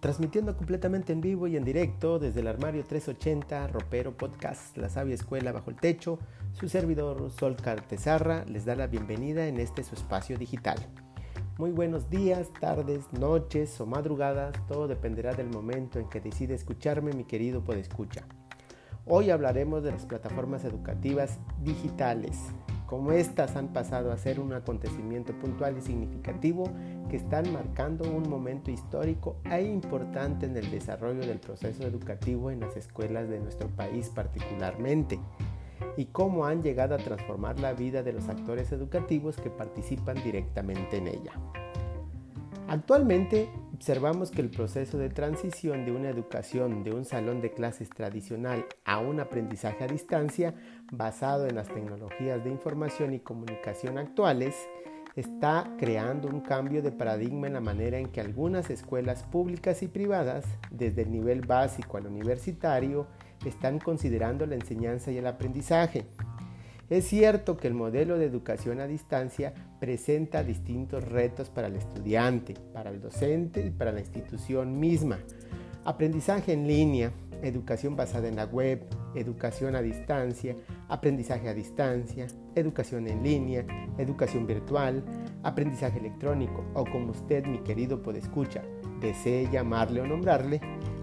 transmitiendo completamente en vivo y en directo desde el armario 380, Ropero Podcast, La Sabia Escuela Bajo el Techo, su servidor Sol Cartezarra les da la bienvenida en este su espacio digital. Muy buenos días, tardes, noches o madrugadas, todo dependerá del momento en que decide escucharme mi querido podescucha. Hoy hablaremos de las plataformas educativas digitales, como estas han pasado a ser un acontecimiento puntual y significativo que están marcando un momento histórico e importante en el desarrollo del proceso educativo en las escuelas de nuestro país particularmente, y cómo han llegado a transformar la vida de los actores educativos que participan directamente en ella. Actualmente observamos que el proceso de transición de una educación de un salón de clases tradicional a un aprendizaje a distancia basado en las tecnologías de información y comunicación actuales está creando un cambio de paradigma en la manera en que algunas escuelas públicas y privadas, desde el nivel básico al universitario, están considerando la enseñanza y el aprendizaje. Es cierto que el modelo de educación a distancia presenta distintos retos para el estudiante, para el docente y para la institución misma. Aprendizaje en línea, educación basada en la web, educación a distancia, aprendizaje a distancia, educación en línea, educación virtual, aprendizaje electrónico o como usted, mi querido podescucha, desee llamarle o nombrarle,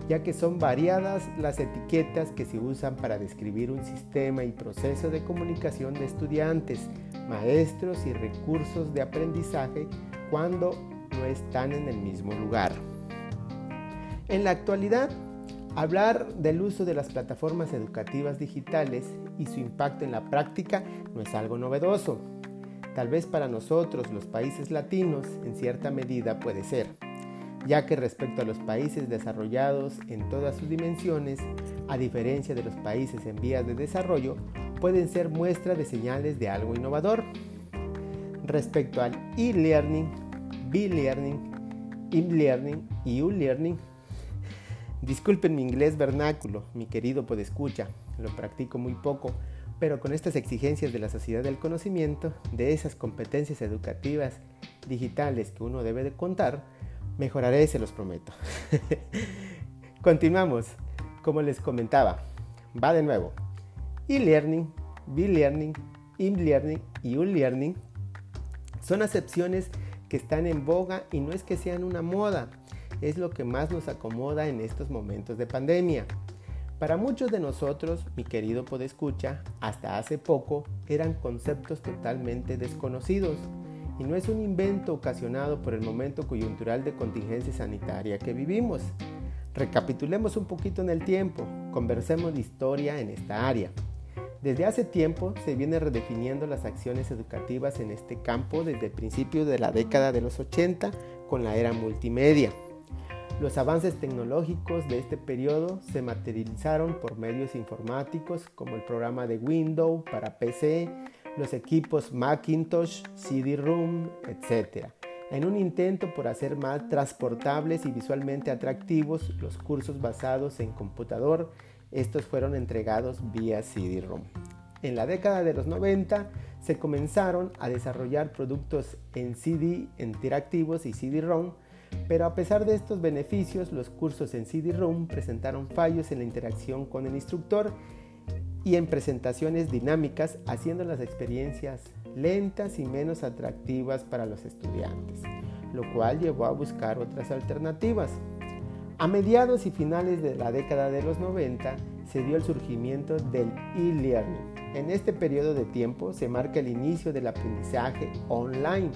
ya que son variadas las etiquetas que se usan para describir un sistema y proceso de comunicación de estudiantes, maestros y recursos de aprendizaje cuando no están en el mismo lugar. En la actualidad, hablar del uso de las plataformas educativas digitales y su impacto en la práctica no es algo novedoso. Tal vez para nosotros, los países latinos, en cierta medida puede ser ya que respecto a los países desarrollados en todas sus dimensiones, a diferencia de los países en vías de desarrollo, pueden ser muestra de señales de algo innovador. Respecto al e-learning, b-learning, e-learning y u-learning, disculpen mi inglés vernáculo, mi querido podescucha, lo practico muy poco, pero con estas exigencias de la sociedad del conocimiento, de esas competencias educativas digitales que uno debe de contar, Mejoraré, se los prometo. Continuamos. Como les comentaba, va de nuevo. E-learning, B-learning, e-learning y U-learning son acepciones que están en boga y no es que sean una moda, es lo que más nos acomoda en estos momentos de pandemia. Para muchos de nosotros, mi querido podescucha, hasta hace poco eran conceptos totalmente desconocidos y no es un invento ocasionado por el momento coyuntural de contingencia sanitaria que vivimos. Recapitulemos un poquito en el tiempo, conversemos de historia en esta área. Desde hace tiempo se viene redefiniendo las acciones educativas en este campo desde el principio de la década de los 80 con la era multimedia. Los avances tecnológicos de este periodo se materializaron por medios informáticos como el programa de Windows para PC, los equipos Macintosh, CD-ROOM, etc. En un intento por hacer más transportables y visualmente atractivos los cursos basados en computador, estos fueron entregados vía CD-ROOM. En la década de los 90 se comenzaron a desarrollar productos en CD interactivos y CD-ROM, pero a pesar de estos beneficios, los cursos en CD-ROM presentaron fallos en la interacción con el instructor y en presentaciones dinámicas, haciendo las experiencias lentas y menos atractivas para los estudiantes, lo cual llevó a buscar otras alternativas. A mediados y finales de la década de los 90 se dio el surgimiento del e-learning. En este periodo de tiempo se marca el inicio del aprendizaje online.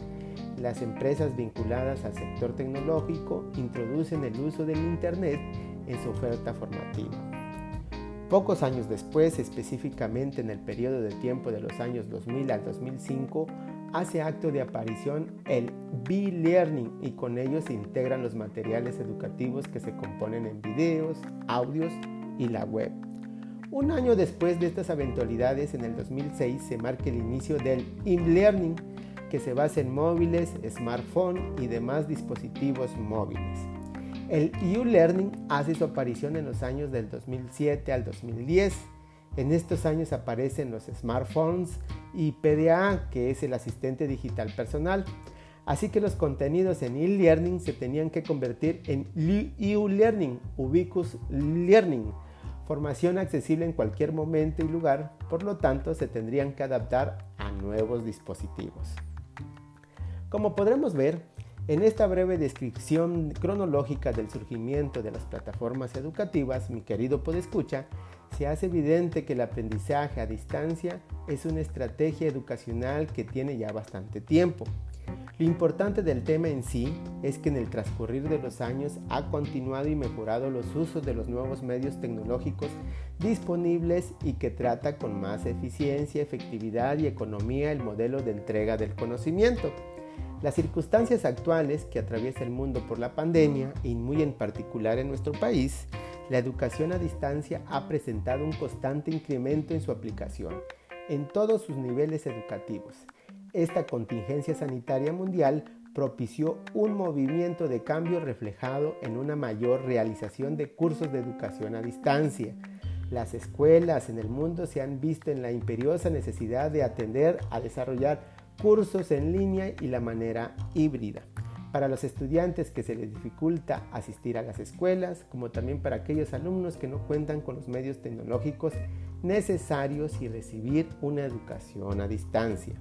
Las empresas vinculadas al sector tecnológico introducen el uso del Internet en su oferta formativa. Pocos años después, específicamente en el periodo de tiempo de los años 2000 al 2005, hace acto de aparición el B-Learning y con ello se integran los materiales educativos que se componen en videos, audios y la web. Un año después de estas eventualidades, en el 2006, se marca el inicio del e-learning, que se basa en móviles, smartphone y demás dispositivos móviles. El U-Learning hace su aparición en los años del 2007 al 2010. En estos años aparecen los smartphones y PDA, que es el asistente digital personal. Así que los contenidos en e-learning se tenían que convertir en e-learning, Ubicus Learning, formación accesible en cualquier momento y lugar, por lo tanto se tendrían que adaptar a nuevos dispositivos. Como podremos ver, en esta breve descripción cronológica del surgimiento de las plataformas educativas, mi querido podescucha, se hace evidente que el aprendizaje a distancia es una estrategia educacional que tiene ya bastante tiempo. Lo importante del tema en sí es que en el transcurrir de los años ha continuado y mejorado los usos de los nuevos medios tecnológicos disponibles y que trata con más eficiencia, efectividad y economía el modelo de entrega del conocimiento. Las circunstancias actuales que atraviesa el mundo por la pandemia y muy en particular en nuestro país, la educación a distancia ha presentado un constante incremento en su aplicación en todos sus niveles educativos esta contingencia sanitaria mundial propició un movimiento de cambio reflejado en una mayor realización de cursos de educación a distancia. Las escuelas en el mundo se han visto en la imperiosa necesidad de atender a desarrollar cursos en línea y la manera híbrida. Para los estudiantes que se les dificulta asistir a las escuelas, como también para aquellos alumnos que no cuentan con los medios tecnológicos necesarios y recibir una educación a distancia.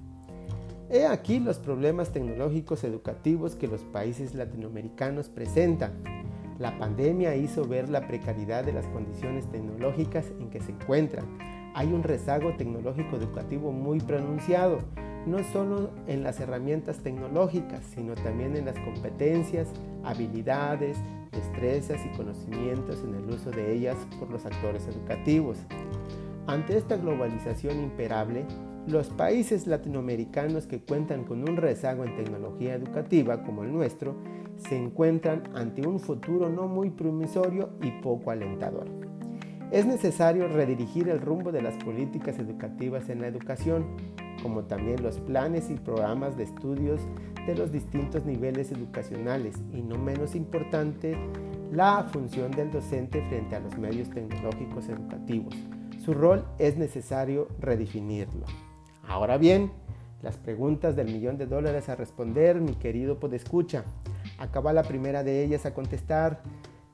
He aquí los problemas tecnológicos educativos que los países latinoamericanos presentan. La pandemia hizo ver la precariedad de las condiciones tecnológicas en que se encuentran. Hay un rezago tecnológico educativo muy pronunciado, no solo en las herramientas tecnológicas, sino también en las competencias, habilidades, destrezas y conocimientos en el uso de ellas por los actores educativos. Ante esta globalización imperable, los países latinoamericanos que cuentan con un rezago en tecnología educativa como el nuestro se encuentran ante un futuro no muy promisorio y poco alentador. Es necesario redirigir el rumbo de las políticas educativas en la educación, como también los planes y programas de estudios de los distintos niveles educacionales y no menos importante, la función del docente frente a los medios tecnológicos educativos. Su rol es necesario redefinirlo. Ahora bien, las preguntas del millón de dólares a responder, mi querido podescucha. Acaba la primera de ellas a contestar.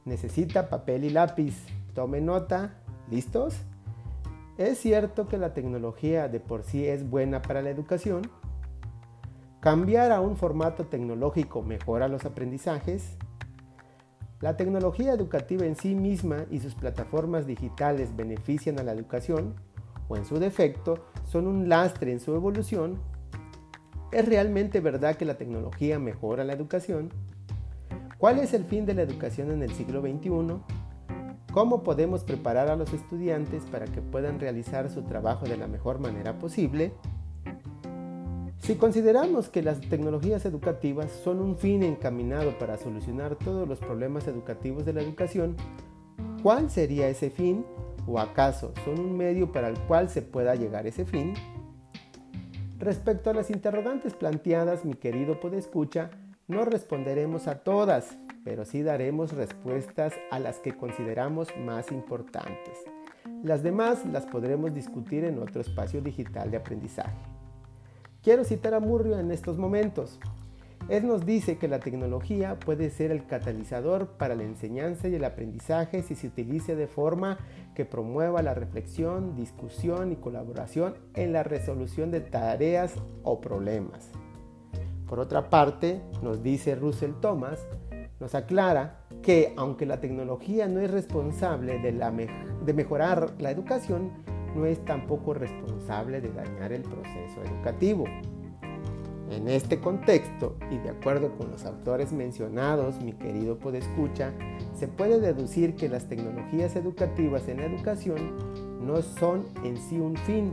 Necesita papel y lápiz. Tome nota. ¿Listos? ¿Es cierto que la tecnología de por sí es buena para la educación? ¿Cambiar a un formato tecnológico mejora los aprendizajes? ¿La tecnología educativa en sí misma y sus plataformas digitales benefician a la educación? ¿O en su defecto son un lastre en su evolución, ¿es realmente verdad que la tecnología mejora la educación? ¿Cuál es el fin de la educación en el siglo XXI? ¿Cómo podemos preparar a los estudiantes para que puedan realizar su trabajo de la mejor manera posible? Si consideramos que las tecnologías educativas son un fin encaminado para solucionar todos los problemas educativos de la educación, ¿cuál sería ese fin ¿O acaso son un medio para el cual se pueda llegar ese fin? Respecto a las interrogantes planteadas, mi querido podescucha, no responderemos a todas, pero sí daremos respuestas a las que consideramos más importantes. Las demás las podremos discutir en otro espacio digital de aprendizaje. Quiero citar a Murrio en estos momentos. Él nos dice que la tecnología puede ser el catalizador para la enseñanza y el aprendizaje si se utiliza de forma que promueva la reflexión, discusión y colaboración en la resolución de tareas o problemas. Por otra parte, nos dice Russell Thomas, nos aclara que aunque la tecnología no es responsable de, de mejorar la educación, no es tampoco responsable de dañar el proceso educativo. En este contexto, y de acuerdo con los autores mencionados, mi querido podescucha, se puede deducir que las tecnologías educativas en la educación no son en sí un fin,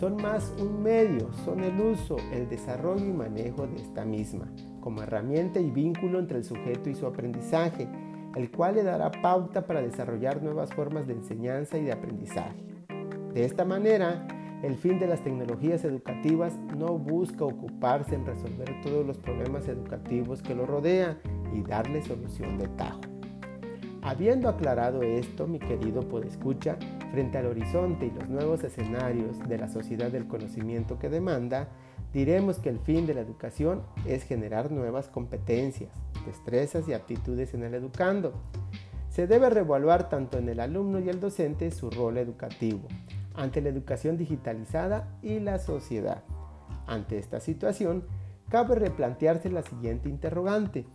son más un medio, son el uso, el desarrollo y manejo de esta misma, como herramienta y vínculo entre el sujeto y su aprendizaje, el cual le dará pauta para desarrollar nuevas formas de enseñanza y de aprendizaje. De esta manera, el fin de las tecnologías educativas no busca ocuparse en resolver todos los problemas educativos que lo rodean y darle solución de tajo. Habiendo aclarado esto, mi querido podescucha, frente al horizonte y los nuevos escenarios de la sociedad del conocimiento que demanda, diremos que el fin de la educación es generar nuevas competencias, destrezas y aptitudes en el educando. Se debe reevaluar tanto en el alumno y el docente su rol educativo ante la educación digitalizada y la sociedad. Ante esta situación, cabe replantearse la siguiente interrogante.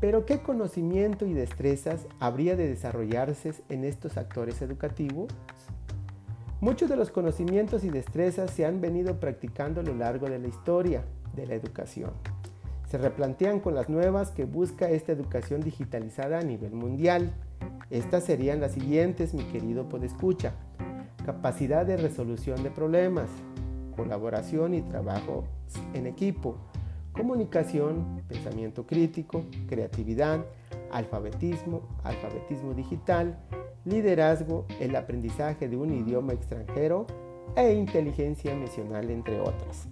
¿Pero qué conocimiento y destrezas habría de desarrollarse en estos actores educativos? Muchos de los conocimientos y destrezas se han venido practicando a lo largo de la historia de la educación. Se replantean con las nuevas que busca esta educación digitalizada a nivel mundial. Estas serían las siguientes, mi querido podescucha. Capacidad de resolución de problemas, colaboración y trabajo en equipo, comunicación, pensamiento crítico, creatividad, alfabetismo, alfabetismo digital, liderazgo, el aprendizaje de un idioma extranjero e inteligencia emocional, entre otras.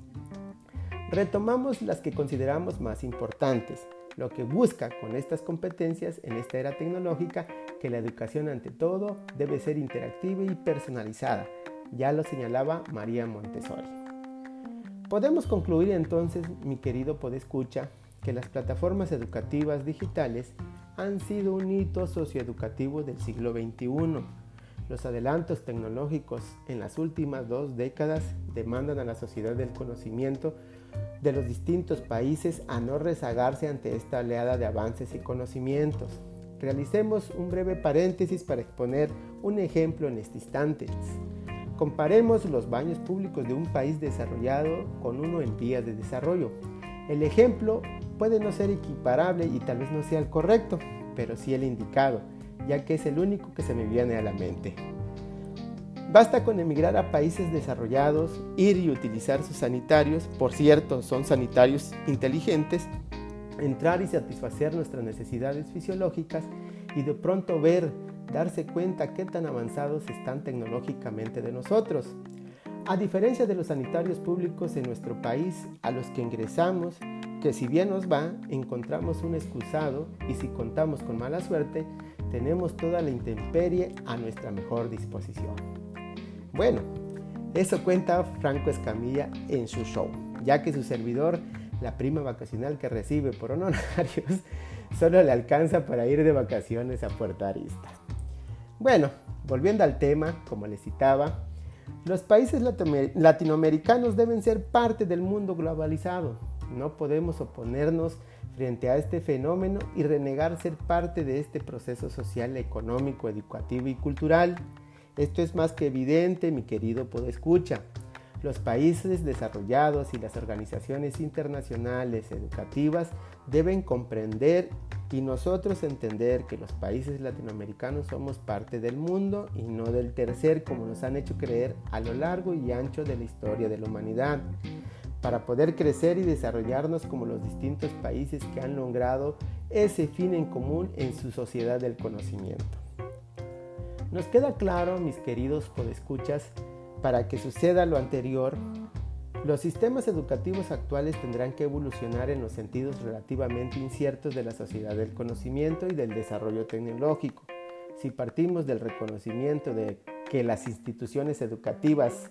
Retomamos las que consideramos más importantes, lo que busca con estas competencias en esta era tecnológica que la educación ante todo debe ser interactiva y personalizada, ya lo señalaba María Montessori. Podemos concluir entonces, mi querido podescucha, que las plataformas educativas digitales han sido un hito socioeducativo del siglo XXI. Los adelantos tecnológicos en las últimas dos décadas demandan a la sociedad del conocimiento de los distintos países a no rezagarse ante esta oleada de avances y conocimientos. Realicemos un breve paréntesis para exponer un ejemplo en este instante. Comparemos los baños públicos de un país desarrollado con uno en vías de desarrollo. El ejemplo puede no ser equiparable y tal vez no sea el correcto, pero sí el indicado, ya que es el único que se me viene a la mente. Basta con emigrar a países desarrollados, ir y utilizar sus sanitarios, por cierto, son sanitarios inteligentes, entrar y satisfacer nuestras necesidades fisiológicas y de pronto ver darse cuenta qué tan avanzados están tecnológicamente de nosotros. A diferencia de los sanitarios públicos en nuestro país a los que ingresamos, que si bien nos va, encontramos un excusado y si contamos con mala suerte, tenemos toda la intemperie a nuestra mejor disposición. Bueno, eso cuenta Franco Escamilla en su show, ya que su servidor, la prima vacacional que recibe por honorarios, solo le alcanza para ir de vacaciones a Puerto Arista. Bueno, volviendo al tema, como les citaba, los países latinoamericanos deben ser parte del mundo globalizado. No podemos oponernos frente a este fenómeno y renegar ser parte de este proceso social, económico, educativo y cultural. Esto es más que evidente, mi querido podescucha. Los países desarrollados y las organizaciones internacionales educativas deben comprender y nosotros entender que los países latinoamericanos somos parte del mundo y no del tercer como nos han hecho creer a lo largo y ancho de la historia de la humanidad, para poder crecer y desarrollarnos como los distintos países que han logrado ese fin en común en su sociedad del conocimiento. Nos queda claro, mis queridos podescuchas, para que suceda lo anterior, los sistemas educativos actuales tendrán que evolucionar en los sentidos relativamente inciertos de la sociedad del conocimiento y del desarrollo tecnológico. Si partimos del reconocimiento de que las instituciones educativas,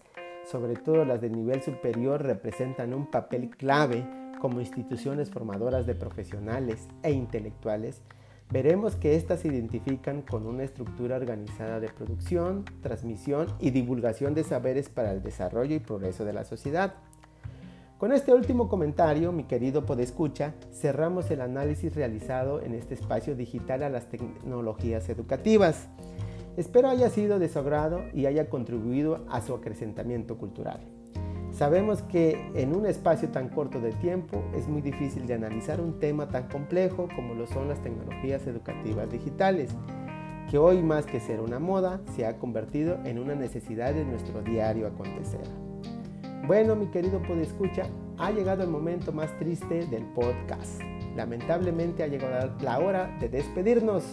sobre todo las de nivel superior, representan un papel clave como instituciones formadoras de profesionales e intelectuales, veremos que éstas se identifican con una estructura organizada de producción, transmisión y divulgación de saberes para el desarrollo y progreso de la sociedad. Con este último comentario, mi querido podescucha, cerramos el análisis realizado en este espacio digital a las tecnologías educativas. Espero haya sido de su agrado y haya contribuido a su acrecentamiento cultural. Sabemos que en un espacio tan corto de tiempo es muy difícil de analizar un tema tan complejo como lo son las tecnologías educativas digitales, que hoy más que ser una moda se ha convertido en una necesidad de nuestro diario acontecer. Bueno, mi querido podescucha, ha llegado el momento más triste del podcast. Lamentablemente ha llegado la hora de despedirnos.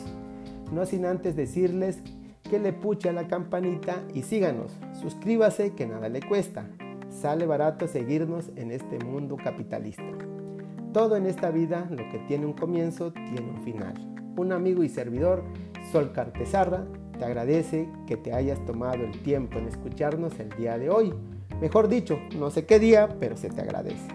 No sin antes decirles que le puche a la campanita y síganos. Suscríbase que nada le cuesta. Sale barato seguirnos en este mundo capitalista. Todo en esta vida, lo que tiene un comienzo, tiene un final. Un amigo y servidor, Sol Cartesarra, te agradece que te hayas tomado el tiempo en escucharnos el día de hoy Mejor dicho, no sé qué día, pero se te agradece.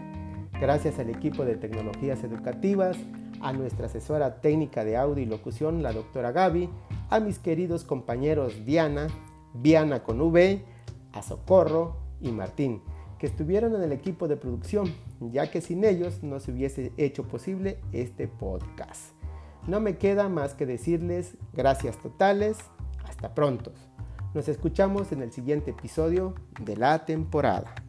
Gracias al equipo de tecnologías educativas, a nuestra asesora técnica de audio y locución, la doctora Gaby, a mis queridos compañeros Diana, Viana con V, a Socorro y Martín, que estuvieron en el equipo de producción, ya que sin ellos no se hubiese hecho posible este podcast. No me queda más que decirles gracias totales, hasta pronto. Nos escuchamos en el siguiente episodio de la temporada.